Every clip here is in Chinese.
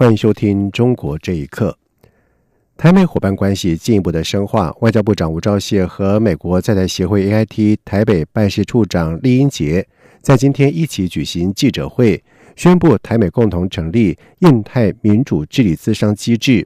欢迎收听《中国这一刻》。台美伙伴关系进一步的深化，外交部长吴钊燮和美国在台协会 AIT 台北办事处长厉英杰在今天一起举行记者会，宣布台美共同成立印太民主治理咨商机制。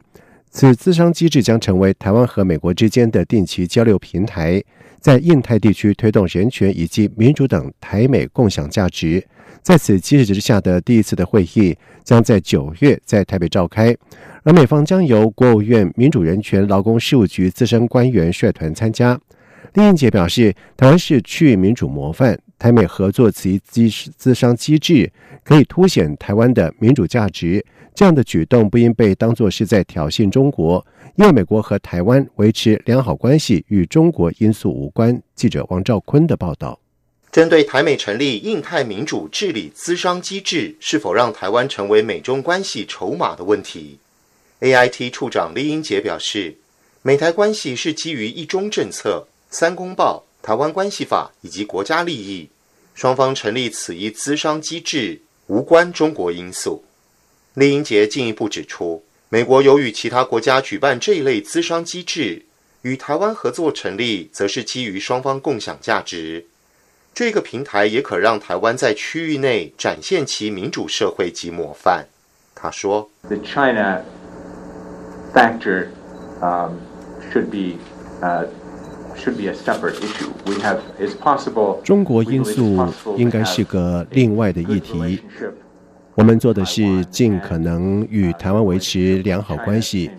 此咨商机制将成为台湾和美国之间的定期交流平台，在印太地区推动人权以及民主等台美共享价值。在此机制之下的第一次的会议将在九月在台北召开，而美方将由国务院民主人权劳工事务局资深官员率团参加。林英杰表示，台湾是区域民主模范，台美合作此一机资商机制可以凸显台湾的民主价值。这样的举动不应被当作是在挑衅中国，因为美国和台湾维持良好关系与中国因素无关。记者王兆坤的报道。针对台美成立印太民主治理咨商机制是否让台湾成为美中关系筹码的问题，AIT 处长李英杰表示，美台关系是基于一中政策、三公报、台湾关系法以及国家利益，双方成立此一咨商机制无关中国因素。李英杰进一步指出，美国有与其他国家举办这一类咨商机制，与台湾合作成立，则是基于双方共享价值。这个平台也可让台湾在区域内展现其民主社会及模范。他说：“The China factor um should be uh should be a separate issue. We have is possible. 中国因素应该是个另外的议题。我们做的是尽可能与台湾维持良好关系，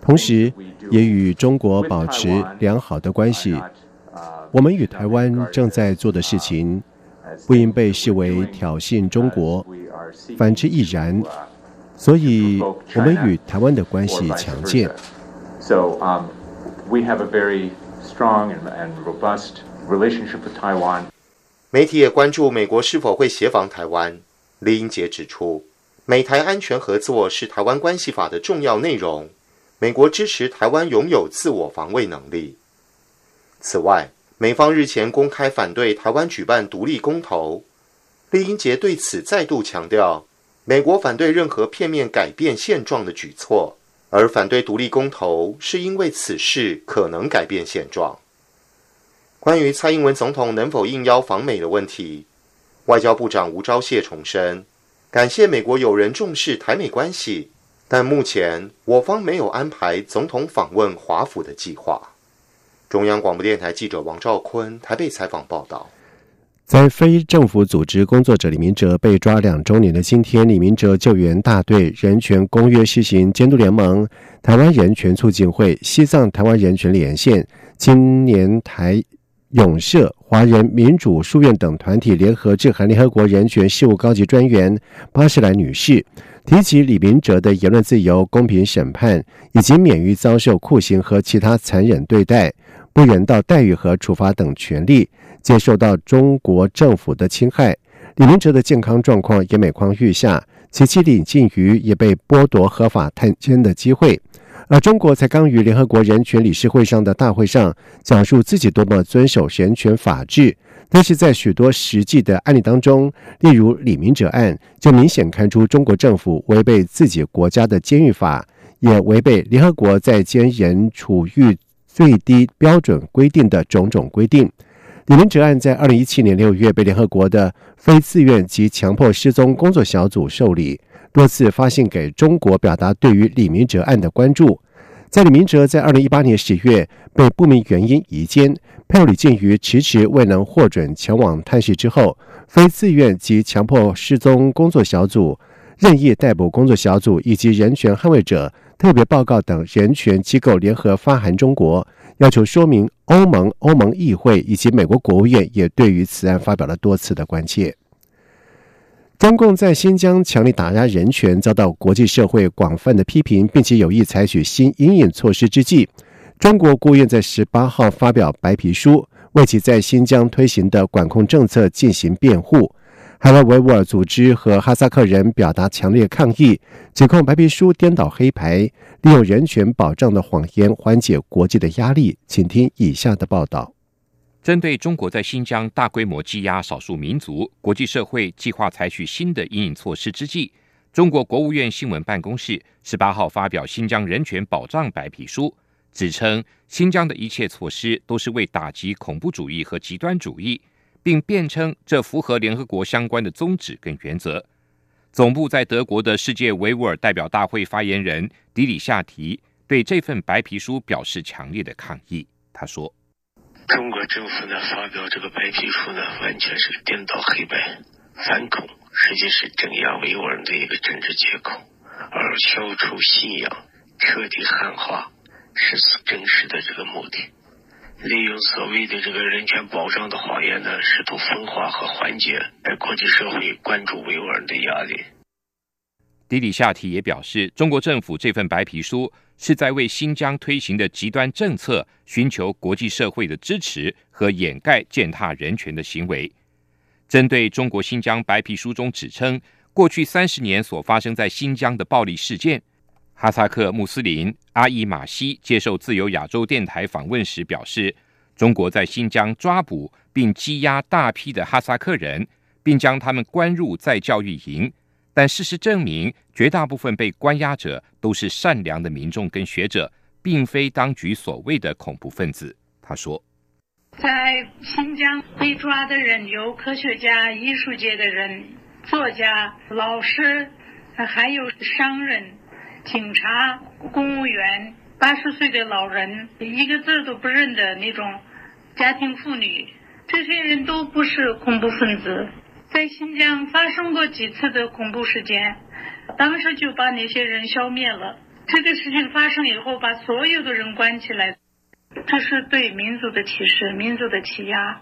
同时也与中国保持良好的关系。”我们与台湾正在做的事情，不应被视为挑衅中国，反之亦然。所以，我们与台湾的关系强健。So, um, we have a very strong and robust relationship with Taiwan. 媒体也关注美国是否会协防台湾。李英杰指出，美台安全合作是台湾关系法的重要内容。美国支持台湾拥有自我防卫能力。此外，美方日前公开反对台湾举办独立公投，李英杰对此再度强调，美国反对任何片面改变现状的举措，而反对独立公投是因为此事可能改变现状。关于蔡英文总统能否应邀访美的问题，外交部长吴钊燮重申，感谢美国友人重视台美关系，但目前我方没有安排总统访问华府的计划。中央广播电台记者王兆坤台北采访报道，在非政府组织工作者李明哲被抓两周年的今天，李明哲救援大队、人权公约施行监督联盟、台湾人权促进会、西藏台湾人权连线、青年台永社、华人民主书院等团体联合致函联合国人权事务高级专员巴士兰女士，提起李明哲的言论自由、公平审判以及免于遭受酷刑和其他残忍对待。不人道待遇和处罚等权利，接受到中国政府的侵害。李明哲的健康状况也每况愈下，其妻李静瑜也被剥夺合法探监的机会。而中国才刚于联合国人权理事会上的大会上讲述自己多么遵守人权法治，但是在许多实际的案例当中，例如李明哲案，就明显看出中国政府违背自己国家的监狱法，也违背联合国在监人处遇。最低标准规定的种种规定，李明哲案在二零一七年六月被联合国的非自愿及强迫失踪工作小组受理，多次发信给中国，表达对于李明哲案的关注。在李明哲在二零一八年十月被不明原因移监，配偶李建瑜迟迟未能获准前往探视之后，非自愿及强迫失踪工作小组、任意逮捕工作小组以及人权捍卫者。特别报告等人权机构联合发函中国，要求说明欧盟、欧盟议会以及美国国务院也对于此案发表了多次的关切。中共在新疆强力打压人权，遭到国际社会广泛的批评，并且有意采取新阴影措施之际，中国国务院在十八号发表白皮书，为其在新疆推行的管控政策进行辩护。哈拉维吾尔组织和哈萨克人表达强烈抗议，指控白皮书颠倒黑白，利用人权保障的谎言缓解国际的压力。请听以下的报道。针对中国在新疆大规模羁押少数民族，国际社会计划采取新的阴影措施之际，中国国务院新闻办公室十八号发表新疆人权保障白皮书，指称新疆的一切措施都是为打击恐怖主义和极端主义，并辩称这符合联合国相关的宗旨跟原则。总部在德国的世界维吾尔代表大会发言人迪里夏提对这份白皮书表示强烈的抗议。他说。中国政府呢发表这个白皮书呢，完全是颠倒黑白、反恐，实际是镇压维吾尔的一个政治借口，而消除信仰、彻底汉化是真实的。利用所谓的这个人权保障的谎言呢，试图分化和缓解在国际社会关注维吾尔人的压力。迪里夏提也表示，中国政府这份白皮书。是在为新疆推行的极端政策寻求国际社会的支持和掩盖践踏人权的行为。针对中国新疆白皮书中指称过去三十年所发生在新疆的暴力事件，哈萨克穆斯林阿伊马西接受自由亚洲电台访问时表示，中国在新疆抓捕并羁押大批的哈萨克人，并将他们关入再教育营。但事实证明，绝大部分被关押者都是善良的民众跟学者，并非当局所谓的恐怖分子。他说，在新疆被抓的人有科学家、艺术界的人、作家、老师，还有商人、警察、公务员、八十岁的老人，一个字都不认的那种家庭妇女，这些人都不是恐怖分子。在新疆发生过几次的恐怖事件，当时就把那些人消灭了。这个事情发生以后，把所有的人关起来，这是对民族的歧视、民族的欺压。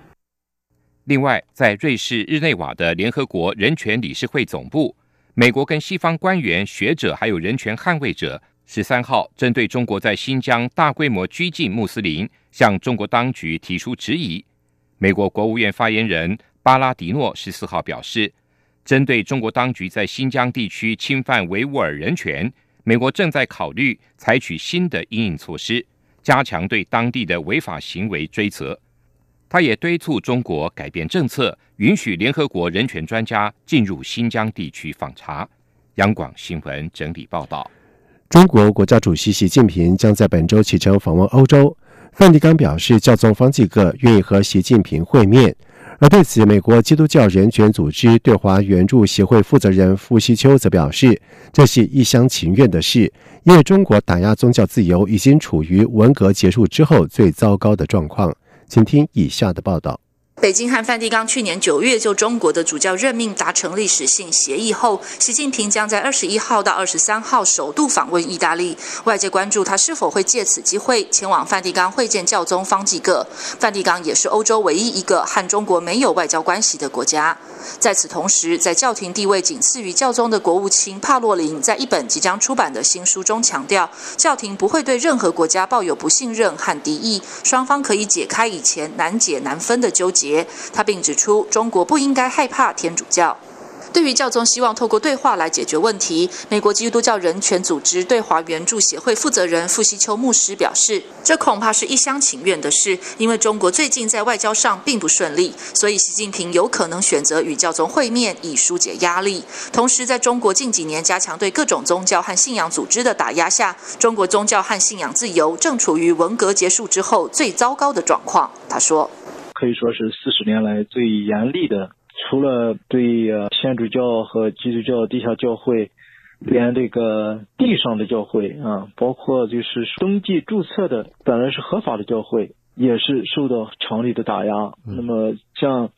另外，在瑞士日内瓦的联合国人权理事会总部，美国跟西方官员、学者还有人权捍卫者，十三号针对中国在新疆大规模拘禁穆斯林，向中国当局提出质疑。美国国务院发言人。巴拉迪诺十四号表示，针对中国当局在新疆地区侵犯维吾尔人权，美国正在考虑采取新的应应措施，加强对当地的违法行为追责。他也敦促中国改变政策，允许联合国人权专家进入新疆地区访查。央广新闻整理报道：中国国家主席习近平将在本周启程访问欧洲。梵蒂冈表示，教宗方济各愿意和习近平会面。而对此，美国基督教人权组织对华援助协会负责人傅西秋则表示，这是一厢情愿的事，因为中国打压宗教自由已经处于文革结束之后最糟糕的状况。请听以下的报道。北京和梵蒂冈去年九月就中国的主教任命达成历史性协议后，习近平将在二十一号到二十三号首度访问意大利。外界关注他是否会借此机会前往梵蒂冈会见教宗方济各。梵蒂冈也是欧洲唯一一个和中国没有外交关系的国家。在此同时，在教廷地位仅次于教宗的国务卿帕洛林，在一本即将出版的新书中强调，教廷不会对任何国家抱有不信任和敌意，双方可以解开以前难解难分的纠结。他并指出，中国不应该害怕天主教。对于教宗希望透过对话来解决问题，美国基督教人权组织对华援助协会负责人傅西秋牧师表示，这恐怕是一厢情愿的事，因为中国最近在外交上并不顺利，所以习近平有可能选择与教宗会面以疏解压力。同时，在中国近几年加强对各种宗教和信仰组织的打压下，中国宗教和信仰自由正处于文革结束之后最糟糕的状况。他说。可以说是四十年来最严厉的，除了对呃天主教和基督教地下教会，连这个地上的教会啊，包括就是登记注册的本来是合法的教会，也是受到强力的打压。那么像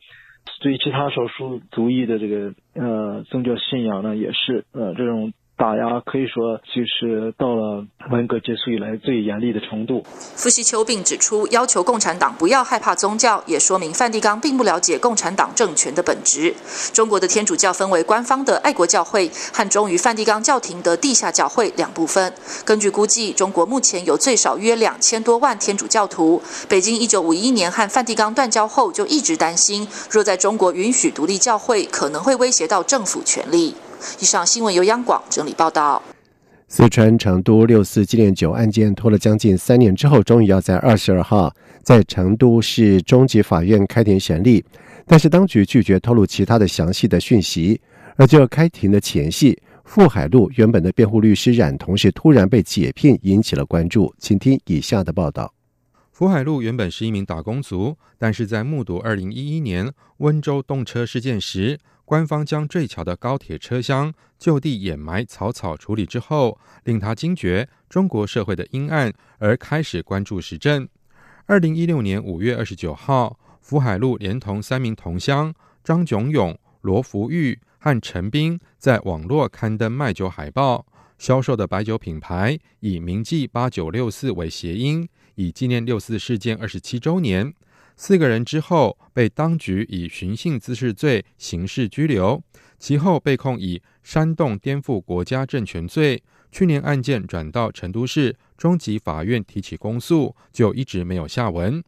对其他少数族裔的这个呃宗教信仰呢，也是呃这种打压可以说就是到了文革结束以来最严厉的程度。傅西秋并指出，要求共产党不要害怕宗教，也说明梵蒂冈并不了解共产党政权的本质。中国的天主教分为官方的爱国教会和忠于梵蒂冈教廷的地下教会两部分。根据估计，中国目前有最少约两千多万天主教徒。北京一九五一年和梵蒂冈断交后，就一直担心，若在中国允许独立教会，可能会威胁到政府权力。以上新闻由央广整理报道。四川成都六四纪念酒案件拖了将近三年之后，终于要在二十二号在成都市中级法院开庭审理，但是当局拒绝透露其他的详细的讯息。而就开庭的前夕，傅海路原本的辩护律师冉同是突然被解聘，引起了关注。请听以下的报道：傅海路原本是一名打工族，但是在目睹二零一一年温州动车事件时。官方将坠桥的高铁车厢就地掩埋、草草处理之后，令他惊觉中国社会的阴暗，而开始关注时政。二零一六年五月二十九号，福海路连同三名同乡张炯勇、罗福玉和陈斌在网络刊登卖酒海报，销售的白酒品牌以“铭记八九六四”为谐音，以纪念六四事件二十七周年。四个人之后被当局以寻衅滋事罪刑事拘留，其后被控以煽动颠覆国家政权罪。去年案件转到成都市中级法院提起公诉，就一直没有下文。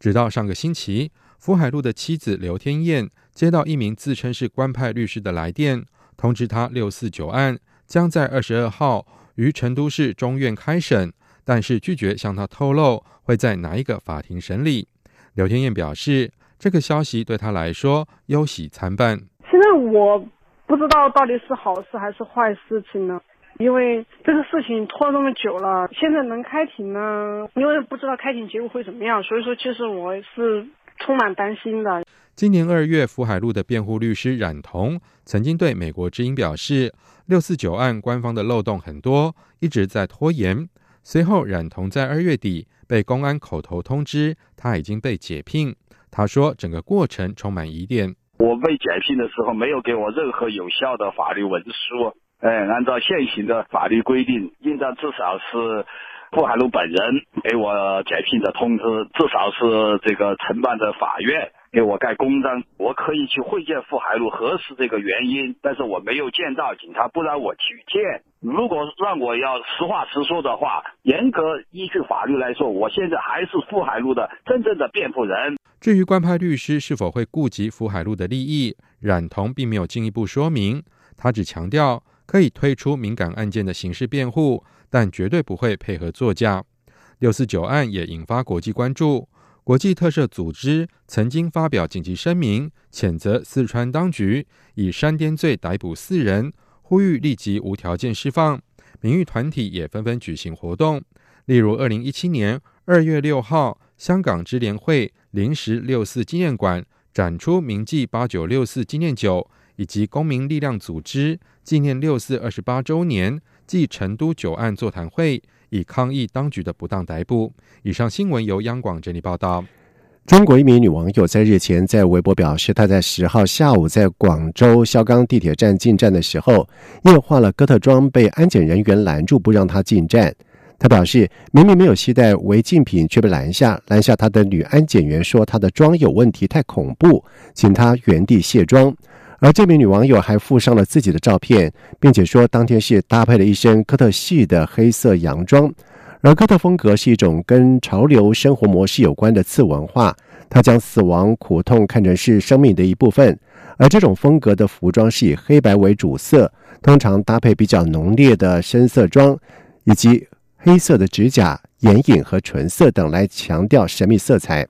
直到上个星期，福海路的妻子刘天燕接到一名自称是官派律师的来电，通知他六四九案将在二十二号于成都市中院开审，但是拒绝向他透露会在哪一个法庭审理。刘天燕表示，这个消息对她来说忧喜参半。现在我不知道到底是好事还是坏事情呢，因为这个事情拖这么久了，现在能开庭呢，因为不知道开庭结果会怎么样，所以说其实我是充满担心的。今年二月，福海路的辩护律师冉彤曾经对美国之音表示，六四九案官方的漏洞很多，一直在拖延。随后，冉彤在二月底。被公安口头通知，他已经被解聘。他说，整个过程充满疑点。我被解聘的时候，没有给我任何有效的法律文书。哎，按照现行的法律规定，应当至少是傅海路本人给我解聘的通知，至少是这个承办的法院。给我盖公章，我可以去会见傅海路核实这个原因，但是我没有见到警察，不让我去见。如果让我要实话实说的话，严格依据法律来说，我现在还是傅海路的真正的辩护人。至于官派律师是否会顾及傅海路的利益，冉彤并没有进一步说明，他只强调可以推出敏感案件的刑事辩护，但绝对不会配合作假。六四九案也引发国际关注。国际特赦组织曾经发表紧急声明，谴责四川当局以煽颠罪逮捕四人，呼吁立即无条件释放。名誉团体也纷纷举行活动，例如二零一七年二月六号，香港支联会临时六四纪念馆展出铭记八九六四纪念酒，以及公民力量组织纪念六四二十八周年暨成都九案座谈会。以抗议当局的不当逮捕。以上新闻由央广整理报道。中国一名女网友在日前在微博表示，她在十号下午在广州萧岗地铁站进站的时候，因为化了哥特妆，被安检人员拦住不让她进站。她表示，明明没有携带违禁品，却被拦下。拦下她的女安检员说，她的妆有问题，太恐怖，请她原地卸妆。而这名女网友还附上了自己的照片，并且说当天是搭配了一身哥特系的黑色洋装。而哥特风格是一种跟潮流生活模式有关的次文化，它将死亡、苦痛看成是生命的一部分。而这种风格的服装是以黑白为主色，通常搭配比较浓烈的深色装，以及黑色的指甲、眼影和唇色等来强调神秘色彩。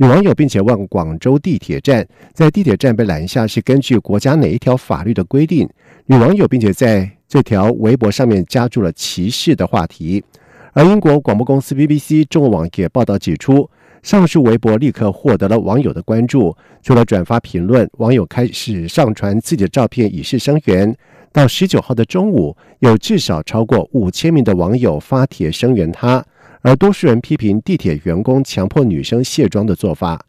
女网友并且问广州地铁站，在地铁站被拦下是根据国家哪一条法律的规定？女网友并且在这条微博上面加注了歧视的话题。而英国广播公司 BBC 中文网也报道指出，上述微博立刻获得了网友的关注，除了转发评论，网友开始上传自己的照片以示声援。到十九号的中午，有至少超过五千名的网友发帖声援他。而多数人批评地铁员工强迫女生卸妆的做法，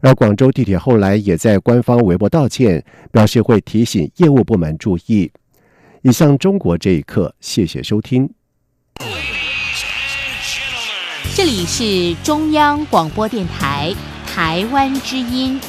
而广州地铁后来也在官方微博道歉，表示会提醒业务部门注意。以上中国这一刻，谢谢收听。这里是中央广播电台台湾之音。